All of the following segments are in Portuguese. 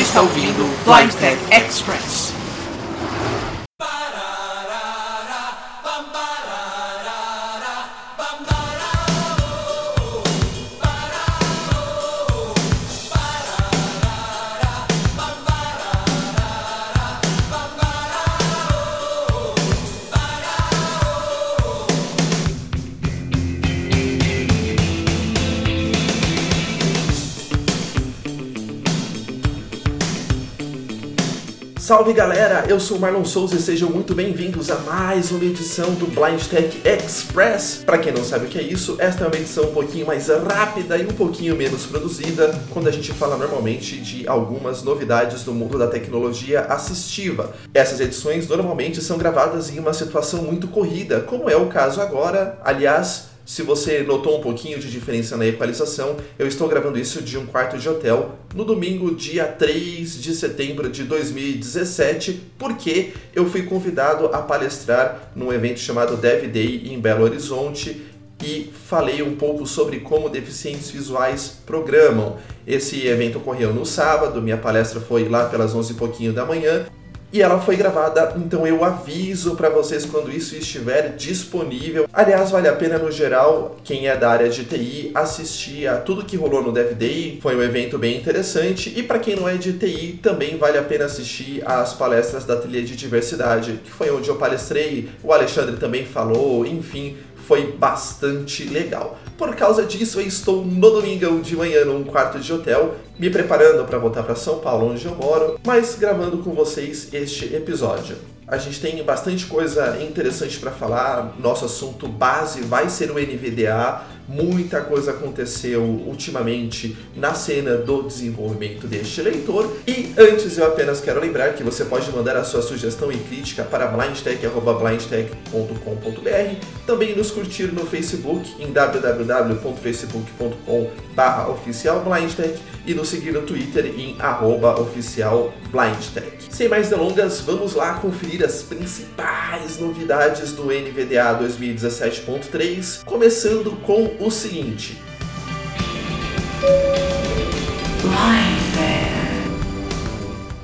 está ouvindo Blind Tech Express. Salve galera, eu sou Marlon Souza e sejam muito bem-vindos a mais uma edição do Blind Tech Express. Para quem não sabe o que é isso, esta é uma edição um pouquinho mais rápida e um pouquinho menos produzida, quando a gente fala normalmente de algumas novidades do mundo da tecnologia assistiva. Essas edições normalmente são gravadas em uma situação muito corrida, como é o caso agora. Aliás, se você notou um pouquinho de diferença na equalização, eu estou gravando isso de um quarto de hotel no domingo, dia 3 de setembro de 2017, porque eu fui convidado a palestrar num evento chamado Dev Day em Belo Horizonte e falei um pouco sobre como deficientes visuais programam. Esse evento ocorreu no sábado, minha palestra foi lá pelas 11 e pouquinho da manhã e ela foi gravada, então eu aviso para vocês quando isso estiver disponível. Aliás, vale a pena no geral, quem é da área de TI, assistir a tudo que rolou no Dev Day. Foi um evento bem interessante e para quem não é de TI, também vale a pena assistir as palestras da Trilha de Diversidade, que foi onde eu palestrei, o Alexandre também falou, enfim, foi bastante legal. Por causa disso, eu estou no domingo de manhã num quarto de hotel, me preparando para voltar para São Paulo, onde eu moro, mas gravando com vocês este episódio. A gente tem bastante coisa interessante para falar. Nosso assunto base vai ser o NVDA. Muita coisa aconteceu ultimamente na cena do desenvolvimento deste leitor. E antes eu apenas quero lembrar que você pode mandar a sua sugestão e crítica para blindtech.blindtech.com.br. Também nos curtir no Facebook em www.facebook.com/oficialblindtech e nos seguir no Twitter em oficialblindtech. Sem mais delongas, vamos lá conferir as principais novidades do NVDA 2017.3, começando com o seguinte.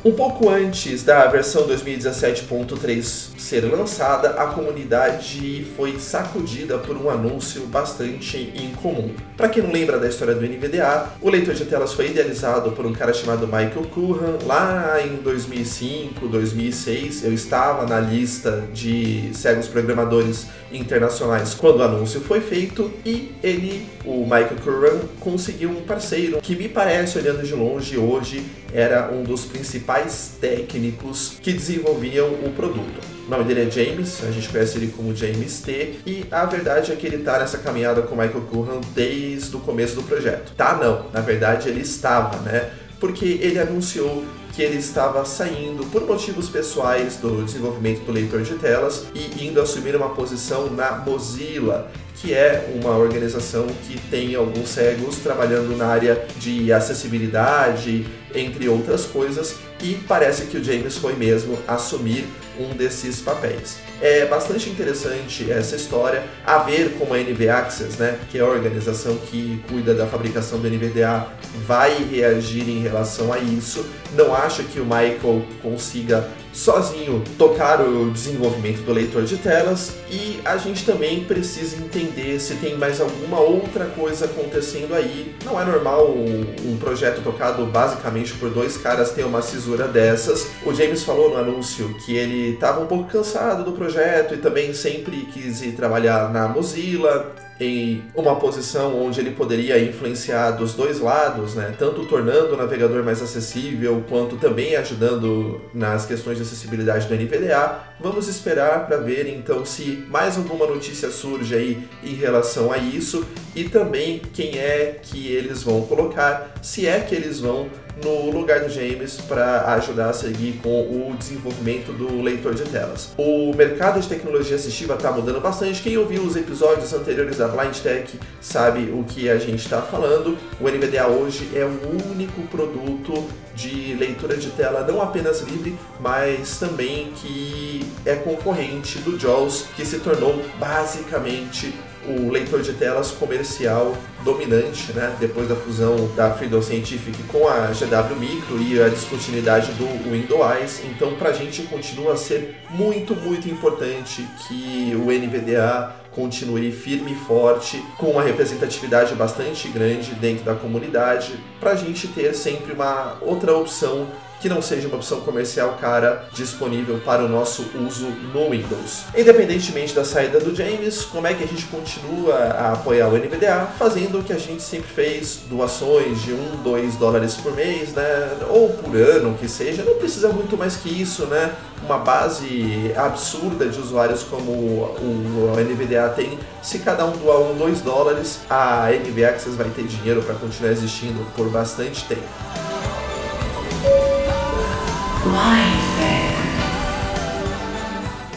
Um pouco antes da versão 2017.3 ser lançada, a comunidade foi sacudida por um anúncio bastante incomum. Para quem não lembra da história do NVDA, o leitor de telas foi idealizado por um cara chamado Michael Curran lá em 2005, 2006. Eu estava na lista de cegos programadores internacionais quando o anúncio foi feito e ele, o Michael Curran, conseguiu um parceiro que me parece, olhando de longe hoje, era um dos principais técnicos que desenvolviam o produto. O nome dele é James, a gente conhece ele como James T. E a verdade é que ele tá nessa caminhada com Michael Curran desde o começo do projeto. Tá, não. Na verdade, ele estava, né? Porque ele anunciou que ele estava saindo por motivos pessoais do desenvolvimento do leitor de telas e indo assumir uma posição na Mozilla, que é uma organização que tem alguns cegos trabalhando na área de acessibilidade, entre outras coisas, e parece que o James foi mesmo assumir um desses papéis. É bastante interessante essa história, a ver como a NV Access, né, que é a organização que cuida da fabricação do NVDA, vai reagir em relação a isso. Não acho que o Michael consiga sozinho tocar o desenvolvimento do leitor de telas e a gente também precisa entender se tem mais alguma outra coisa acontecendo aí. Não é normal um, projeto tocado basicamente por dois caras ter uma cisura dessas. O James falou no anúncio que ele estava um pouco cansado do projeto e também sempre quis ir trabalhar na Mozilla em uma posição onde ele poderia influenciar dos dois lados, né? tanto tornando o navegador mais acessível, quanto também ajudando nas questões de acessibilidade do NVDA. Vamos esperar para ver então se mais alguma notícia surge aí em relação a isso e também quem é que eles vão colocar, se é que eles vão no lugar do James para ajudar a seguir com o desenvolvimento do leitor de telas. O mercado de tecnologia assistiva está mudando bastante. Quem ouviu os episódios anteriores da Blind Tech sabe o que a gente está falando. O NVDA hoje é o único produto de leitura de tela não apenas livre, mas também que é concorrente do JAWS, que se tornou basicamente o leitor de telas comercial dominante, né? Depois da fusão da Freedom Scientific com a GW Micro e a descontinuidade do Windows. Então, para a gente continua a ser muito, muito importante que o NVDA continue firme e forte, com uma representatividade bastante grande dentro da comunidade, para a gente ter sempre uma outra opção que não seja uma opção comercial cara disponível para o nosso uso no Windows. Independentemente da saída do James, como é que a gente continua a apoiar o NVDA? Fazendo o que a gente sempre fez, doações de 1, 2 dólares por mês, né? Ou por ano, que seja. Não precisa muito mais que isso, né? Uma base absurda de usuários como o NVDA tem. Se cada um doar 1, 2 dólares, a NV Access vai ter dinheiro para continuar existindo por bastante tempo.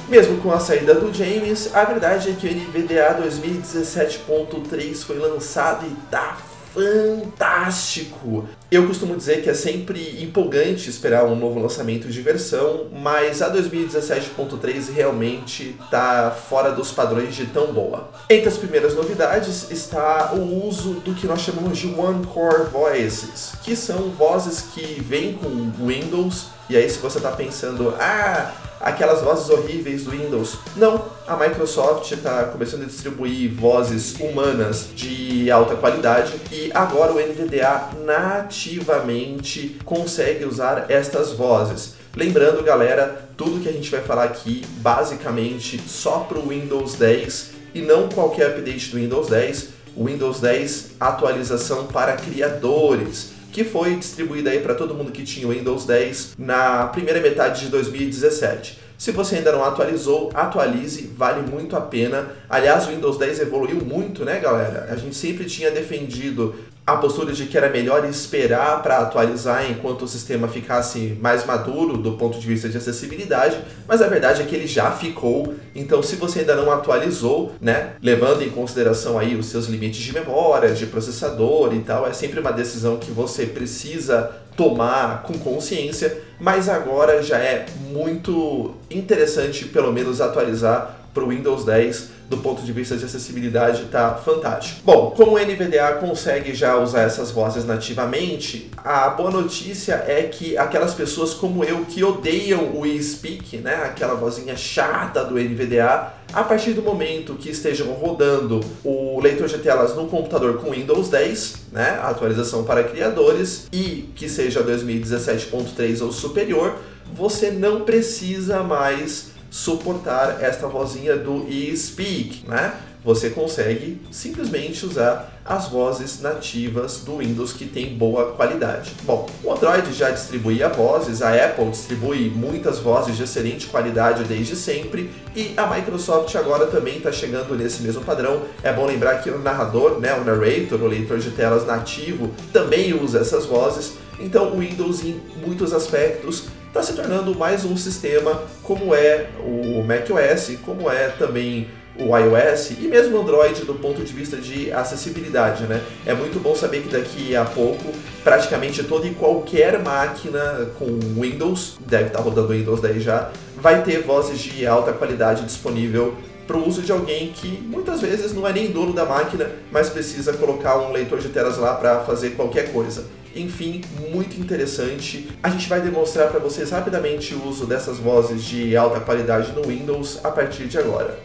Mesmo com a saída do James, a verdade é que o NVDA 2017.3 foi lançado e tá fantástico. Eu costumo dizer que é sempre empolgante esperar um novo lançamento de versão, mas a 2017.3 realmente está fora dos padrões de tão boa. Entre as primeiras novidades está o uso do que nós chamamos de One Core Voices, que são vozes que vêm com Windows e aí, se você está pensando, ah, aquelas vozes horríveis do Windows. Não, a Microsoft está começando a distribuir vozes humanas de alta qualidade e agora o NVDA nativamente consegue usar estas vozes. Lembrando, galera, tudo que a gente vai falar aqui basicamente só para o Windows 10 e não qualquer update do Windows 10. O Windows 10 atualização para criadores que foi distribuída aí para todo mundo que tinha o Windows 10 na primeira metade de 2017. Se você ainda não atualizou, atualize, vale muito a pena. Aliás, o Windows 10 evoluiu muito, né, galera? A gente sempre tinha defendido a postura de que era melhor esperar para atualizar enquanto o sistema ficasse mais maduro do ponto de vista de acessibilidade, mas a verdade é que ele já ficou. Então, se você ainda não atualizou, né, levando em consideração aí os seus limites de memória, de processador e tal, é sempre uma decisão que você precisa tomar com consciência, mas agora já é muito interessante pelo menos atualizar para o Windows 10 do ponto de vista de acessibilidade está fantástico. Bom, como o NVDA consegue já usar essas vozes nativamente, a boa notícia é que aquelas pessoas como eu que odeiam o eSpeak, né, aquela vozinha chata do NVDA, a partir do momento que estejam rodando o leitor de telas no computador com Windows 10, né, atualização para criadores, e que seja 2017.3 ou superior, você não precisa mais suportar esta vozinha do eSpeak, né? Você consegue simplesmente usar as vozes nativas do Windows que tem boa qualidade. Bom, o Android já distribuía vozes, a Apple distribui muitas vozes de excelente qualidade desde sempre e a Microsoft agora também está chegando nesse mesmo padrão. É bom lembrar que o narrador, né, o narrator, o leitor de telas nativo, também usa essas vozes. Então o Windows, em muitos aspectos, está se tornando mais um sistema como é o macOS, como é também o iOS e mesmo o Android do ponto de vista de acessibilidade, né? É muito bom saber que daqui a pouco praticamente toda e qualquer máquina com Windows, deve estar rodando Windows 10 já, vai ter vozes de alta qualidade disponível para o uso de alguém que muitas vezes não é nem dono da máquina, mas precisa colocar um leitor de telas lá para fazer qualquer coisa. Enfim, muito interessante. A gente vai demonstrar para vocês rapidamente o uso dessas vozes de alta qualidade no Windows a partir de agora.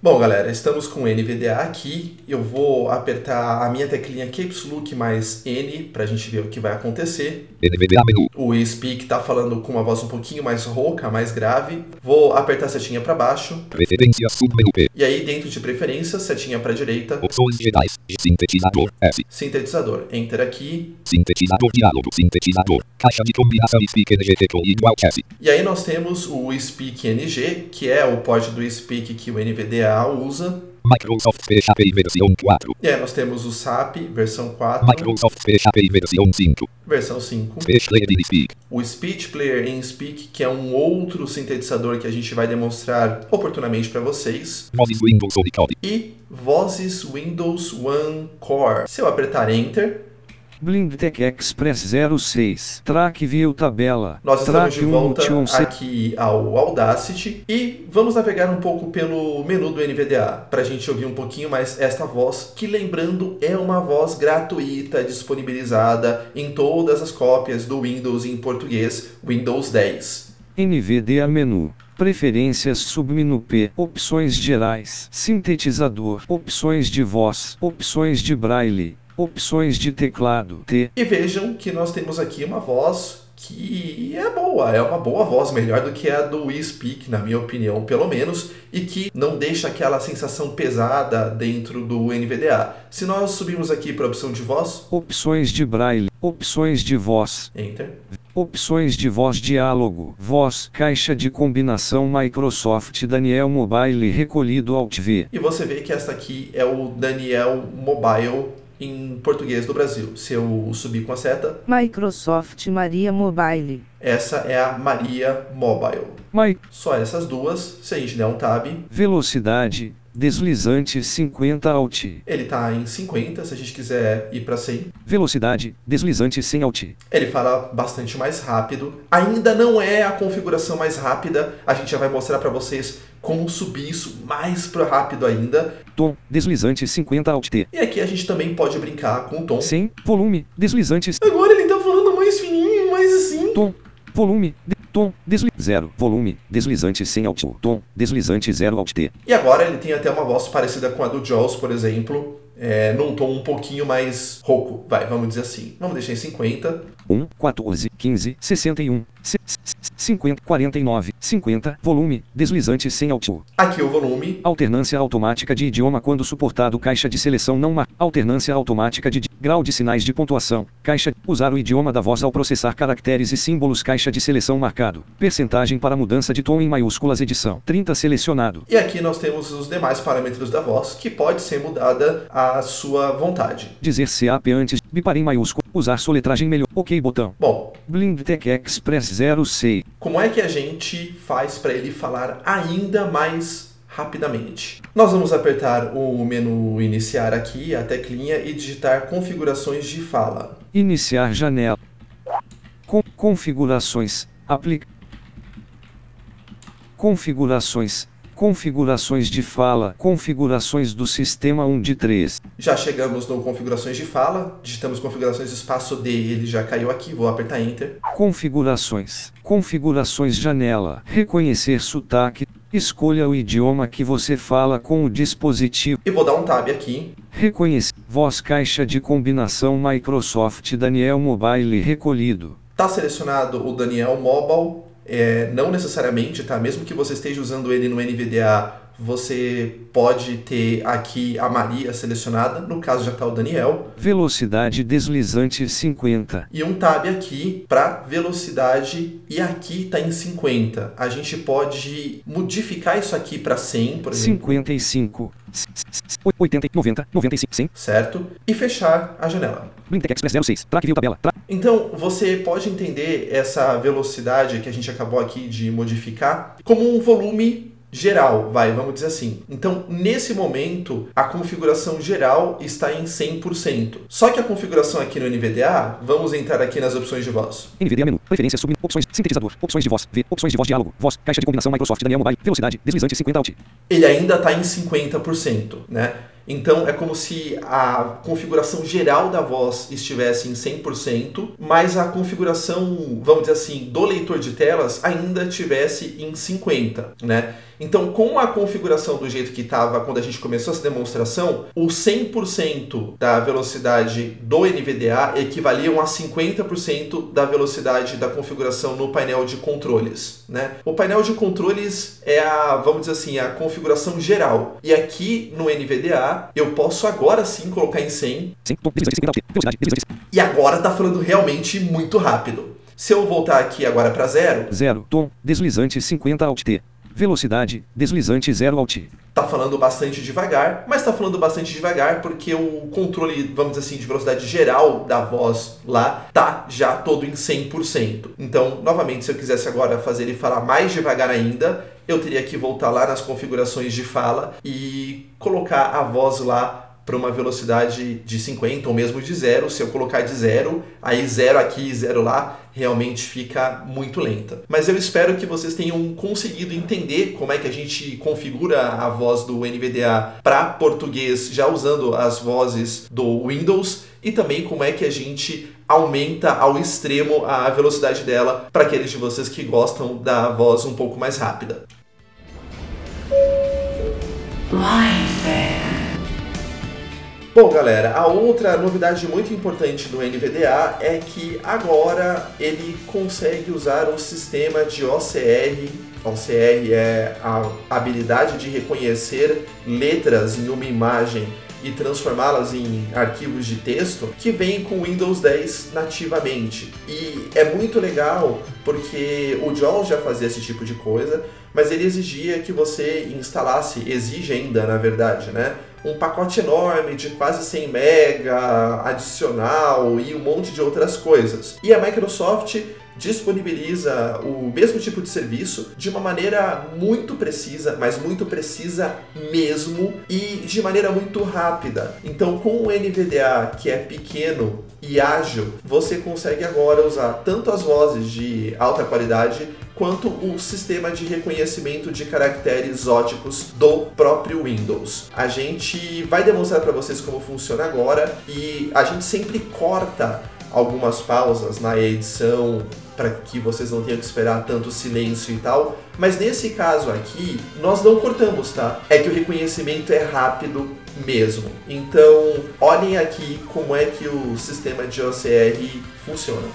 Bom, galera, estamos com o NVDA aqui. Eu vou apertar a minha teclinha Caps Look mais N para a gente ver o que vai acontecer. NVDA menu. O Speak está falando com uma voz um pouquinho mais rouca, mais grave. Vou apertar a setinha para baixo. Preferências submenu P. E aí, dentro de preferências, setinha para direita. Opções gerais. Sintetizador S. Sintetizador. Enter aqui. Sintetizador diálogo. Sintetizador. Caixa de combinação Speak NG igual S. E aí nós temos o Speak NG, que é o port do Speak que o NVDA usa. Microsoft PHP versão 4. E aí nós temos o SAP versão 4. Microsoft PHP versão 5. Versão 5. Speech Player in Speak. O Speech Player em Speak, que é um outro sintetizador que a gente vai demonstrar oportunamente para vocês. Vozes Windows Unicode. E Vozes Windows One Core. Se eu apertar Enter, Blindtech Express 06. Track View tabela. Nós estamos Track de volta 1 se- aqui ao Audacity e vamos navegar um pouco pelo menu do NVDA para a gente ouvir um pouquinho mais esta voz, que lembrando é uma voz gratuita disponibilizada em todas as cópias do Windows em português, Windows 10. NVDA menu. Preferências submenu P. Opções gerais. Sintetizador. Opções de voz. Opções de braille. Opções de teclado. T. E vejam que nós temos aqui uma voz que é boa, é uma boa voz, melhor do que a do We Speak, na minha opinião, pelo menos, e que não deixa aquela sensação pesada dentro do NVDA. Se nós subirmos aqui para a opção de voz, Opções de braille. Opções de voz. Enter. Opções de voz diálogo. Voz. Caixa de combinação Microsoft Daniel Mobile recolhido Alt V. E você vê que esta aqui é o Daniel Mobile em português do Brasil. Se eu subir com a seta, Microsoft Maria Mobile. essa é a Maria Mobile. My. Só essas duas, se a gente der um tab, Velocidade. Deslizante 50 Alt. ele está em 50, se a gente quiser ir para 100. Velocidade. Deslizante 100 Alt. Ele fala bastante mais rápido. Ainda não é a configuração mais rápida. A gente já vai mostrar para vocês como subir isso mais para rápido ainda. Tom. Deslizante 50 Alt T. E aqui a gente também pode brincar com o tom. 100. Volume. Deslizante. Agora ele tá falando mais fininho, mais assim. Tom. Volume. De, tom. Desli 0. Volume. Deslizante 100 Alt. Tom. Deslizante 0 Alt T. E agora ele tem até uma voz parecida com a do Jaws, por exemplo. É, num tom um pouquinho mais rouco. Vai, vamos dizer assim. Vamos deixar em 50. 1, 14, 15, 61, se- se- 50, 49, 50, volume, deslizante sem alt. Aqui o volume. Alternância automática de idioma quando suportado caixa de seleção não mar. Alternância automática de grau de sinais de pontuação. Caixa usar o idioma da voz ao processar caracteres e símbolos caixa de seleção marcado. Percentagem para mudança de tom em maiúsculas edição 30 selecionado. E aqui nós temos os demais parâmetros da voz, que pode ser mudada à sua vontade. Dizer CAP antes, bipar em maiúsculo, usar soletragem melhor. OK botão. Bom, Blindtech Express 06. como é que a gente faz para ele falar ainda mais rapidamente? Nós vamos apertar o menu iniciar aqui, a teclinha, e digitar configurações de fala. Iniciar janela. Com, configurações. Aplica. Configurações. Configurações de fala. Configurações do sistema 1 de 3. Já chegamos no configurações de fala, digitamos configurações espaço D, ele já caiu aqui, vou apertar Enter. Configurações. Configurações janela. Reconhecer sotaque. Escolha o idioma que você fala com o dispositivo. E vou dar um tab aqui. Reconhecer. Voz caixa de combinação Microsoft Daniel Mobile recolhido. Tá selecionado o Daniel Mobile, é, não necessariamente, tá? Mesmo que você esteja usando ele no NVDA, você pode ter aqui a Maria selecionada, no caso já tá o Daniel. Velocidade deslizante 50. E um tab aqui para velocidade e aqui tá em 50. A gente pode modificar isso aqui para 100, por exemplo, 55, 80, 90, 95, 100, certo? E fechar a janela. Blindtech Express 06, track view tabela, tra Então, você pode entender essa velocidade que a gente acabou aqui de modificar como um volume geral, vai, vamos dizer assim. Então, nesse momento, a configuração geral está em 100%. Só que a configuração aqui no NVDA, vamos entrar aqui nas opções de voz. NVDA menu, preferências sub, opções, sintetizador, opções de voz, V, opções de voz diálogo, voz, caixa de combinação Microsoft Daniel Mobile, velocidade, deslizante 50 alt. Ele ainda está em 50%, né? Então é como se a configuração geral da voz estivesse em 100%, mas a configuração, vamos dizer assim, do leitor de telas ainda estivesse em 50%, né? Então, com a configuração do jeito que estava quando a gente começou essa demonstração, o 100% da velocidade do NVDA equivaliam a 50% da velocidade da configuração no painel de controles, né? O painel de controles é a, vamos dizer assim, a configuração geral. E aqui no NVDA, eu posso agora sim colocar em 100 100, tom, deslizante 50 alt, velocidade, deslizante e agora tá falando realmente muito rápido. Se eu voltar aqui agora para zero, 0, tom, deslizante 50 alt T. Velocidade, deslizante 0 alt. tá falando bastante devagar, mas tá falando bastante devagar porque o controle, vamos dizer assim, de velocidade geral da voz lá tá já todo em 100%. Então, novamente, se eu quisesse agora fazer ele falar mais devagar ainda, eu teria que voltar lá nas configurações de fala e colocar a voz lá para uma velocidade de 50 ou mesmo de zero. Se eu colocar de zero, aí zero aqui e zero lá, realmente fica muito lenta. Mas eu espero que vocês tenham conseguido entender como é que a gente configura a voz do NVDA para português, já usando as vozes do Windows, e também como é que a gente aumenta ao extremo a velocidade dela para aqueles de vocês que gostam da voz um pouco mais rápida. Bom, galera, a outra novidade muito importante do NVDA é que agora ele consegue usar o sistema de OCR. OCR é a habilidade de reconhecer letras em uma imagem e transformá-las em arquivos de texto que vem com Windows 10 nativamente. E é muito legal porque o JAWS já fazia esse tipo de coisa, mas ele exigia que você instalasse, exige ainda, na verdade, né? Um pacote enorme de quase 100 mega adicional e um monte de outras coisas. E a Microsoft disponibiliza o mesmo tipo de serviço de uma maneira muito precisa, mas muito precisa mesmo e de maneira muito rápida. Então, com o NVDA que é pequeno e ágil, você consegue agora usar tanto as vozes de alta qualidade quanto o sistema de reconhecimento de caracteres óticos do próprio Windows. A gente vai demonstrar para vocês como funciona agora e a gente sempre corta algumas pausas na edição para que vocês não tenham que esperar tanto silêncio e tal. Mas nesse caso aqui, nós não cortamos, tá? É que o reconhecimento é rápido mesmo. Então, olhem aqui como é que o sistema de OCR funciona.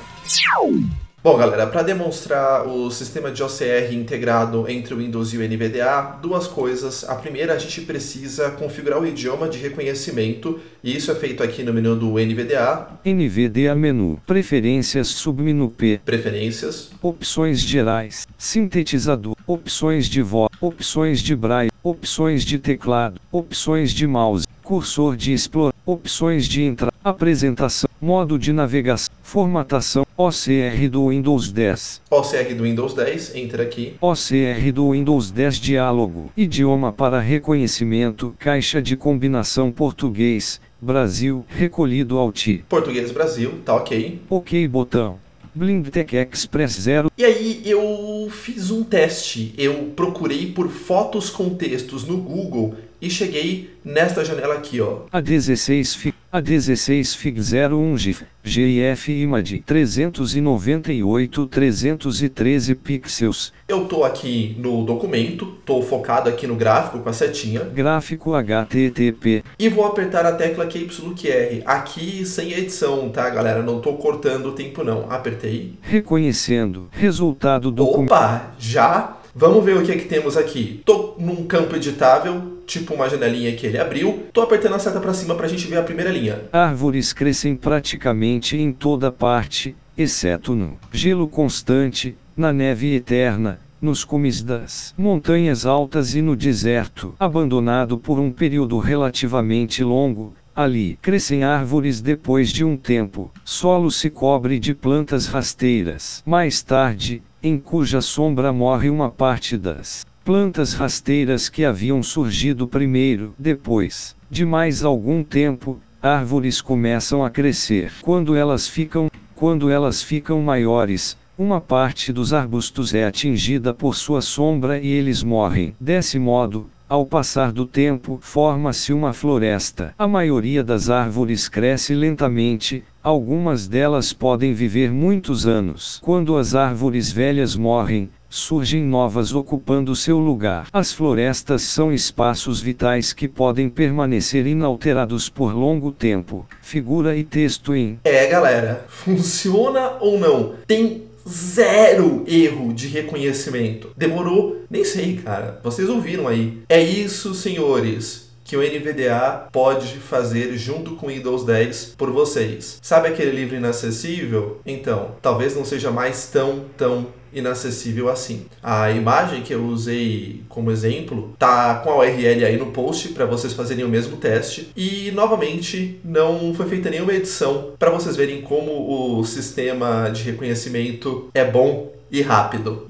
Bom, galera, para demonstrar o sistema de OCR integrado entre o Windows e o NVDA, duas coisas. A primeira, a gente precisa configurar o idioma de reconhecimento, e isso é feito aqui no menu do NVDA. NVDA menu. Preferências submenu P. Preferências. Opções gerais. Sintetizador. Opções de voz. Opções de braille. Opções de teclado. Opções de mouse. Cursor de explorar. Opções de entrada. Apresentação. Modo de navegação. Formatação. OCR do Windows 10. OCR do Windows 10, entra aqui. OCR do Windows 10 Diálogo. Idioma para reconhecimento. Caixa de combinação português. Brasil. Recolhido Alt. Português Brasil, tá ok. OK botão. Blindtech Express 0. E aí eu fiz um teste. Eu procurei por fotos com textos no Google e cheguei nesta janela aqui, ó. A16 FIG, A16 FIG 01 GIF, GIF Image 398 313 pixels. Eu tô aqui no documento, tô focado aqui no gráfico com a setinha. Gráfico HTTP. E vou apertar a tecla QYQR. Aqui sem edição, tá, galera? Não tô cortando o tempo não. Apertei. Reconhecendo. Resultado do Opa, já Vamos ver o que é que temos aqui. Tô num campo editável, tipo uma janelinha que ele abriu. Tô apertando a seta para cima para a gente ver a primeira linha. Árvores crescem praticamente em toda parte, exceto no gelo constante, na neve eterna, nos cumes das montanhas altas e no deserto, abandonado por um período relativamente longo. Ali crescem árvores depois de um tempo. Solo se cobre de plantas rasteiras. Mais tarde, em cuja sombra morre uma parte das plantas rasteiras que haviam surgido primeiro. Depois de mais algum tempo, árvores começam a crescer. Quando elas ficam, quando elas ficam maiores, uma parte dos arbustos é atingida por sua sombra e eles morrem. Desse modo, ao passar do tempo, forma-se uma floresta. A maioria das árvores cresce lentamente, algumas delas podem viver muitos anos. Quando as árvores velhas morrem, surgem novas ocupando seu lugar. As florestas são espaços vitais que podem permanecer inalterados por longo tempo. Figura e texto em. É, galera, funciona ou não? Tem zero erro de reconhecimento. Demorou, nem sei, cara. Vocês ouviram aí. É isso, senhores, que o NVDA pode fazer junto com o Windows 10 por vocês. Sabe aquele livro inacessível? Então, talvez não seja mais tão, tão inacessível assim. A imagem que eu usei como exemplo tá com a URL aí no post para vocês fazerem o mesmo teste e novamente não foi feita nenhuma edição para vocês verem como o sistema de reconhecimento é bom e rápido.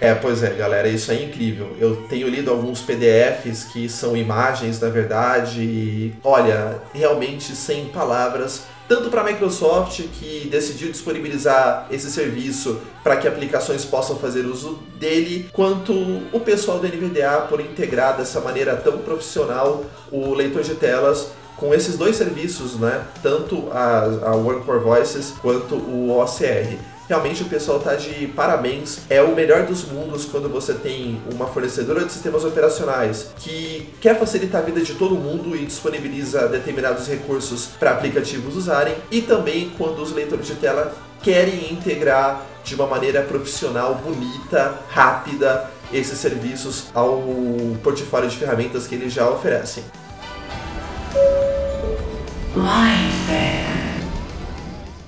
É, pois é, galera, isso é incrível. Eu tenho lido alguns PDFs que são imagens, na verdade, e olha, realmente sem palavras tanto para a Microsoft, que decidiu disponibilizar esse serviço para que aplicações possam fazer uso dele, quanto o pessoal da NVDA por integrar dessa maneira tão profissional o leitor de telas com esses dois serviços, né? tanto a, a One Voices quanto o OCR. Realmente o pessoal tá de parabéns. É o melhor dos mundos quando você tem uma fornecedora de sistemas operacionais que quer facilitar a vida de todo mundo e disponibiliza determinados recursos para aplicativos usarem, e também quando os leitores de tela querem integrar de uma maneira profissional, bonita, rápida esses serviços ao portfólio de ferramentas que eles já oferecem.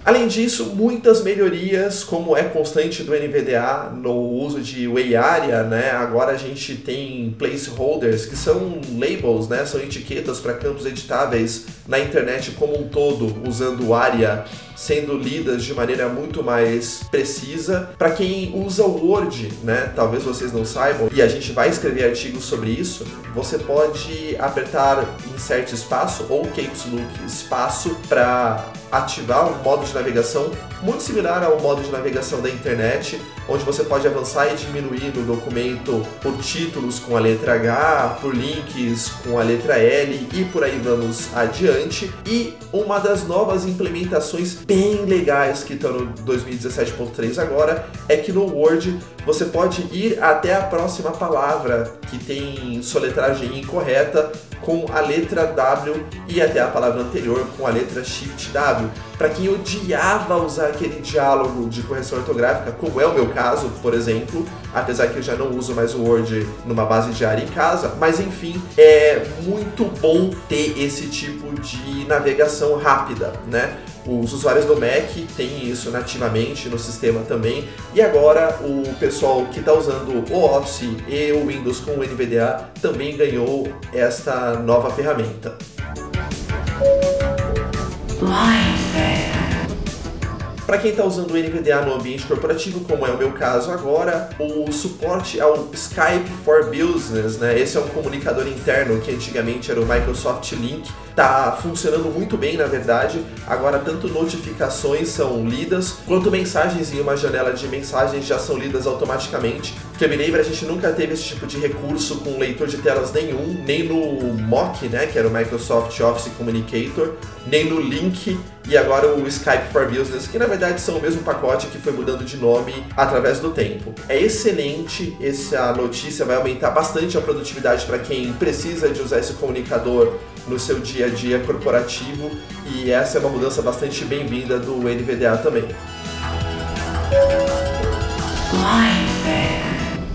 Além disso, muitas melhorias, como é constante do NVDA no uso de Way Area, né? Agora a gente tem placeholders, que são labels, né? São etiquetas para campos editáveis na internet como um todo, usando ARIA sendo lidas de maneira muito mais precisa. Para quem usa o Word, né, talvez vocês não saibam, e a gente vai escrever artigos sobre isso, você pode apertar insert espaço ou caps look espaço para ativar um modo de navegação muito similar ao modo de navegação da internet, onde você pode avançar e diminuir no documento por títulos com a letra H, por links com a letra L e por aí vamos adiante. E uma das novas implementações bem legais que estão no 2017.3 agora é que no Word você pode ir até a próxima palavra que tem soletragem incorreta com a letra W e até a palavra anterior com a letra Shift W. Para quem odiava usar aquele diálogo de correção ortográfica, como é o meu caso, por exemplo, apesar que eu já não uso mais o Word numa base diária em casa, mas enfim, é muito bom ter esse tipo de navegação rápida, né? Os usuários do Mac têm isso nativamente no sistema também, e agora o pessoal que está usando o Office e o Windows com o NVDA também ganhou esta nova ferramenta. Para quem está usando o NVDA no ambiente corporativo, como é o meu caso agora, o suporte ao Skype for Business, né? Esse é um comunicador interno que antigamente era o Microsoft Link, tá funcionando muito bem, na verdade. Agora, tanto notificações são lidas, quanto mensagens em uma janela de mensagens já são lidas automaticamente. Que me lembro, a gente nunca teve esse tipo de recurso com leitor de telas nenhum, nem no Mock, né, que era o Microsoft Office Communicator, nem no Link e agora o Skype for Business, que na verdade são o mesmo pacote que foi mudando de nome através do tempo. É excelente, essa notícia vai aumentar bastante a produtividade para quem precisa de usar esse comunicador no seu dia a dia corporativo e essa é uma mudança bastante bem-vinda do NVDA também.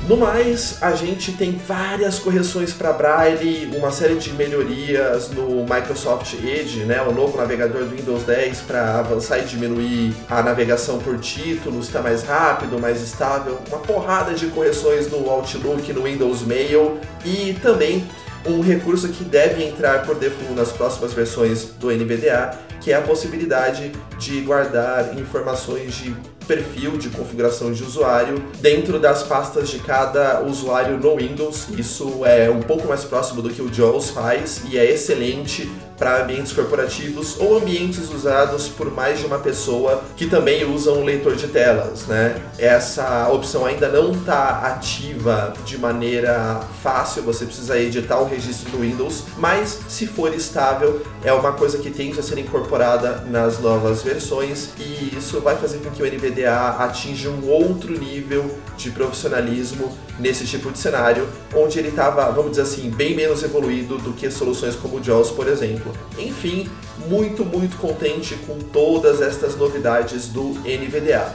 No mais, a gente tem várias correções para Braille, uma série de melhorias no Microsoft Edge, né, o novo navegador do Windows 10 para avançar e diminuir a navegação por títulos, está mais rápido, mais estável, uma porrada de correções no Outlook, no Windows Mail e também um recurso que deve entrar por default nas próximas versões do NVDA, que é a possibilidade de guardar informações de perfil de configuração de usuário dentro das pastas de cada usuário no Windows. Isso é um pouco mais próximo do que o JAWS faz e é excelente para ambientes corporativos ou ambientes usados por mais de uma pessoa que também usam um leitor de telas, né? Essa opção ainda não está ativa de maneira fácil, você precisa editar o registro do Windows, mas se for estável, é uma coisa que tende a ser incorporada nas novas versões e isso vai fazer com que o NVDA atinja um outro nível de profissionalismo nesse tipo de cenário, onde ele estava, vamos dizer assim, bem menos evoluído do que soluções como o JAWS, por exemplo. Enfim, muito, muito contente com todas estas novidades do NVDA.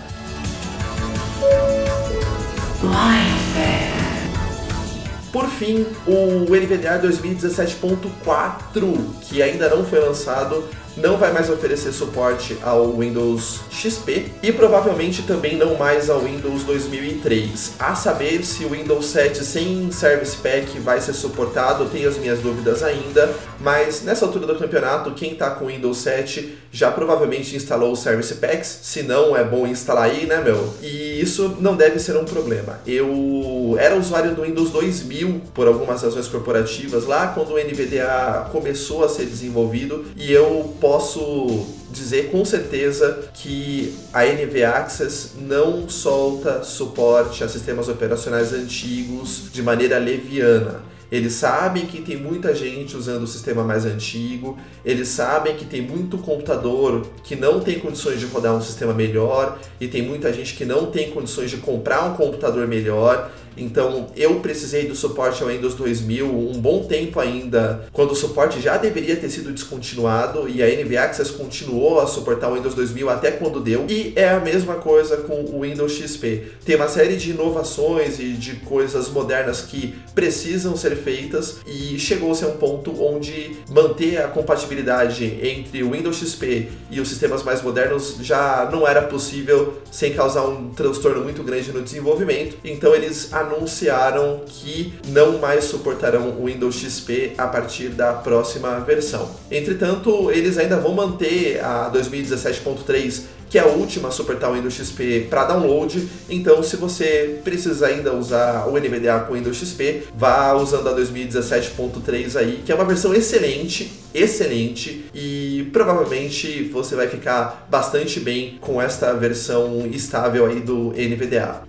Por fim, o NVDA 2017.4, que ainda não foi lançado, não vai mais oferecer suporte ao Windows XP e provavelmente também não mais ao Windows 2003. A saber se o Windows 7 sem Service Pack vai ser suportado, tenho as minhas dúvidas ainda, mas nessa altura do campeonato, quem está com Windows 7 já provavelmente instalou o Service Packs, se não é bom instalar aí, né, meu? E isso não deve ser um problema. Eu era usuário do Windows 2000 por algumas razões corporativas lá quando o NVDA começou a ser desenvolvido e eu posso dizer com certeza que a NV Access não solta suporte a sistemas operacionais antigos de maneira leviana. Eles sabem que tem muita gente usando o sistema mais antigo, eles sabem que tem muito computador que não tem condições de rodar um sistema melhor e tem muita gente que não tem condições de comprar um computador melhor então eu precisei do suporte ao Windows 2000 um bom tempo ainda, quando o suporte já deveria ter sido descontinuado e a NV Access continuou a suportar o Windows 2000 até quando deu. E é a mesma coisa com o Windows XP. Tem uma série de inovações e de coisas modernas que precisam ser feitas e chegou-se a um ponto onde manter a compatibilidade entre o Windows XP e os sistemas mais modernos já não era possível sem causar um transtorno muito grande no desenvolvimento. Então eles anunciaram que não mais suportarão o Windows XP a partir da próxima versão. Entretanto, eles ainda vão manter a 2017.3 que é a última a suportar o Windows XP para download. Então, se você precisa ainda usar o NVDA com Windows XP, vá usando a 2017.3 aí, que é uma versão excelente, excelente e provavelmente você vai ficar bastante bem com esta versão estável aí do NVDA.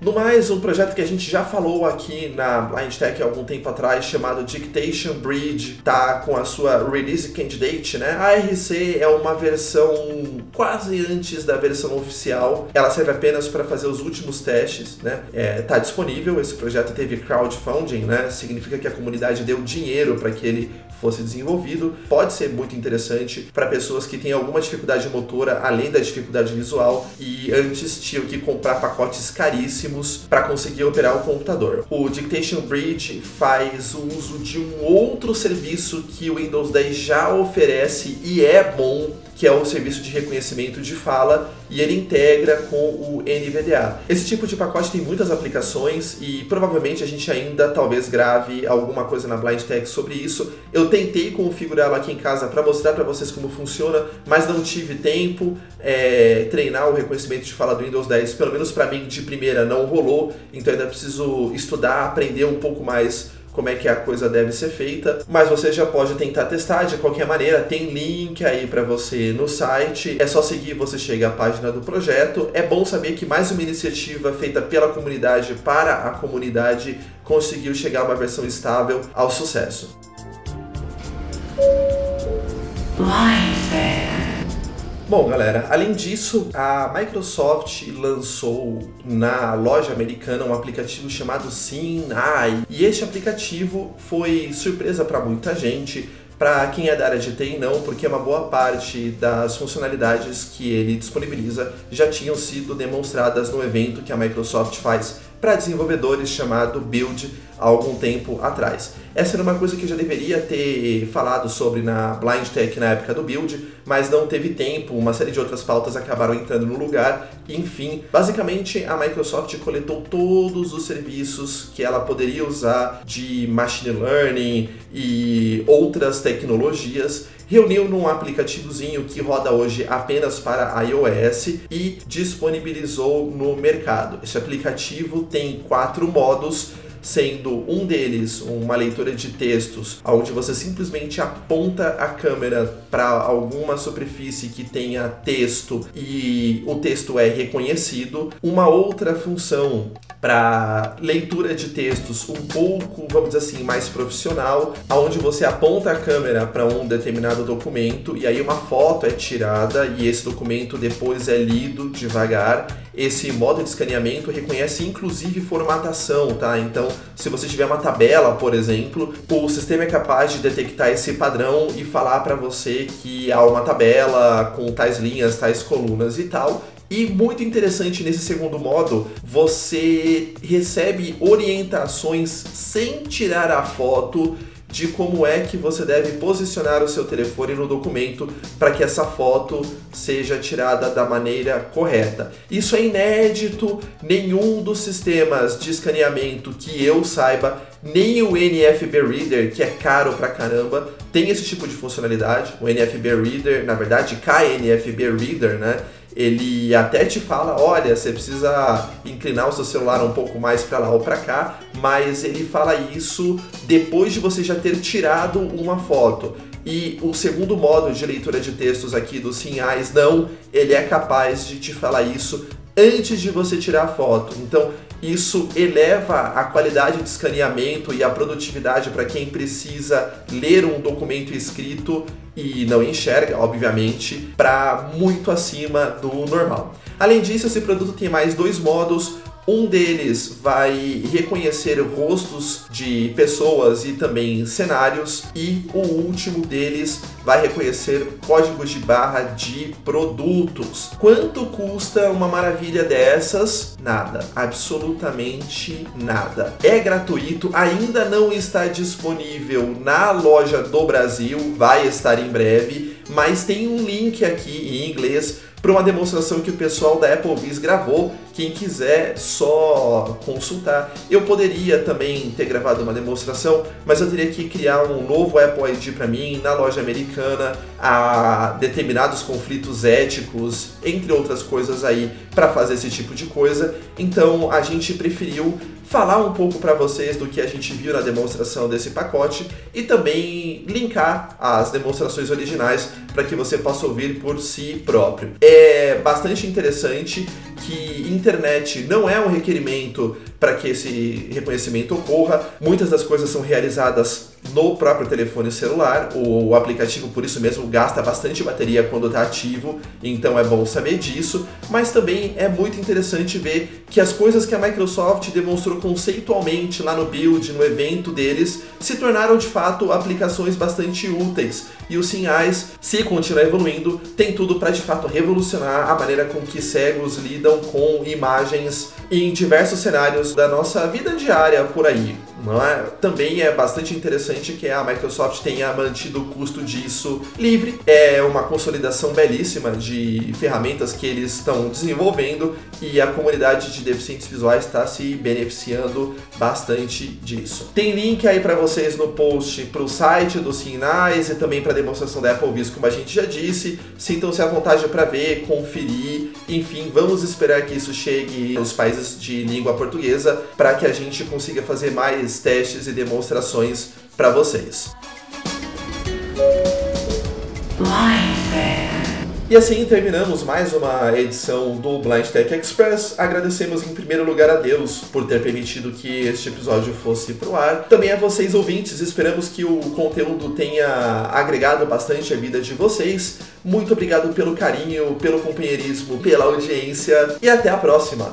No mais, um projeto que a gente já falou aqui na Blind Tech há algum tempo atrás, chamado Dictation Bridge, tá com a sua release candidate, né? A RC é uma versão quase antes da versão oficial. Ela serve apenas para fazer os últimos testes, né? É, tá disponível. Esse projeto teve crowdfunding, né? Significa que a comunidade deu dinheiro para que ele fosse desenvolvido. Pode ser muito interessante para pessoas que têm alguma dificuldade motora, além da dificuldade visual, e antes tinham que comprar pacotes caríssimos para conseguir operar o computador. O Dictation Bridge faz uso de um outro serviço que o Windows 10 já oferece e é bom que é o serviço de reconhecimento de fala, e ele integra com o NVDA. Esse tipo de pacote tem muitas aplicações e provavelmente a gente ainda talvez grave alguma coisa na Blind Tech sobre isso. Eu tentei configurá-la aqui em casa para mostrar para vocês como funciona, mas não tive tempo. É, treinar o reconhecimento de fala do Windows 10, pelo menos para mim de primeira não rolou, então ainda preciso estudar, aprender um pouco mais como é que a coisa deve ser feita, mas você já pode tentar testar de qualquer maneira. Tem link aí para você no site. É só seguir, você chega à página do projeto. É bom saber que mais uma iniciativa feita pela comunidade para a comunidade conseguiu chegar a uma versão estável ao sucesso. Bom, galera, além disso, a Microsoft lançou na loja americana um aplicativo chamado SimEye. E este aplicativo foi surpresa para muita gente. Para quem é da área de TI, não, porque uma boa parte das funcionalidades que ele disponibiliza já tinham sido demonstradas no evento que a Microsoft faz para desenvolvedores chamado Build há algum tempo atrás. Essa era uma coisa que eu já deveria ter falado sobre na Blind Tech na época do Build, mas não teve tempo, uma série de outras pautas acabaram entrando no lugar. Enfim, basicamente a Microsoft coletou todos os serviços que ela poderia usar de machine learning e outras tecnologias reuniu num aplicativozinho que roda hoje apenas para iOS e disponibilizou no mercado. Esse aplicativo tem quatro modos sendo um deles uma leitura de textos, onde você simplesmente aponta a câmera para alguma superfície que tenha texto e o texto é reconhecido. Uma outra função para leitura de textos um pouco, vamos dizer assim, mais profissional, aonde você aponta a câmera para um determinado documento e aí uma foto é tirada e esse documento depois é lido devagar. Esse modo de escaneamento reconhece inclusive formatação, tá? Então, se você tiver uma tabela, por exemplo, o sistema é capaz de detectar esse padrão e falar para você que há uma tabela com tais linhas, tais colunas e tal, E muito interessante nesse segundo modo, você recebe orientações sem tirar a foto de como é que você deve posicionar o seu telefone no documento para que essa foto seja tirada da maneira correta. Isso é inédito, nenhum dos sistemas de escaneamento que eu saiba, nem o NFB Reader, que é caro pra caramba, tem esse tipo de funcionalidade. O NFB Reader, na verdade, KNFB Reader, né? Ele até te fala, olha, você precisa inclinar o seu celular um pouco mais para lá ou para cá, mas ele fala isso depois de você já ter tirado uma foto. E o segundo modo de leitura de textos aqui dos sinais, não, ele é capaz de te falar isso antes de você tirar a foto. Então, isso eleva a qualidade de escaneamento e a produtividade para quem precisa ler um documento escrito e não enxerga, obviamente, para muito acima do normal. Além disso, esse produto tem mais dois modos um deles vai reconhecer rostos de pessoas e também cenários, e o último deles vai reconhecer códigos de barra de produtos. Quanto custa uma maravilha dessas? Nada, absolutamente nada. É gratuito, ainda não está disponível na loja do Brasil, vai estar em breve, mas tem um link aqui em inglês para uma demonstração que o pessoal da Apple Viz gravou. Quem quiser só consultar. Eu poderia também ter gravado uma demonstração, mas eu teria que criar um novo Apple ID para mim na loja americana, a determinados conflitos éticos, entre outras coisas aí, para fazer esse tipo de coisa. Então a gente preferiu falar um pouco para vocês do que a gente viu na demonstração desse pacote e também linkar as demonstrações originais para que você possa ouvir por si próprio. É bastante interessante que internet não é um requerimento para que esse reconhecimento ocorra. Muitas das coisas são realizadas no próprio telefone celular. O aplicativo, por isso mesmo, gasta bastante bateria quando está ativo, então é bom saber disso. Mas também é muito interessante ver que as coisas que a Microsoft demonstrou conceitualmente lá no build, no evento deles, se tornaram de fato aplicações bastante úteis. E os sinais, se continuar evoluindo, tem tudo para de fato revolucionar a maneira com que cegos lidam com imagens em diversos cenários da nossa vida diária por aí. É? Também é bastante interessante que a Microsoft tenha mantido o custo disso livre. É uma consolidação belíssima de ferramentas que eles estão desenvolvendo e a comunidade de deficientes visuais está se beneficiando bastante disso. Tem link aí para vocês no post para o site dos Sinais e também para a demonstração da Apple Viz, como a gente já disse. Sintam-se à vontade para ver, conferir. Enfim, vamos esperar que isso chegue nos países de língua portuguesa para que a gente consiga fazer mais testes e demonstrações para vocês. E assim terminamos mais uma edição do Blind Tech Express. Agradecemos em primeiro lugar a Deus por ter permitido que este episódio fosse pro ar. Também a vocês ouvintes, esperamos que o conteúdo tenha agregado bastante a vida de vocês. Muito obrigado pelo carinho, pelo companheirismo, pela audiência e até a próxima.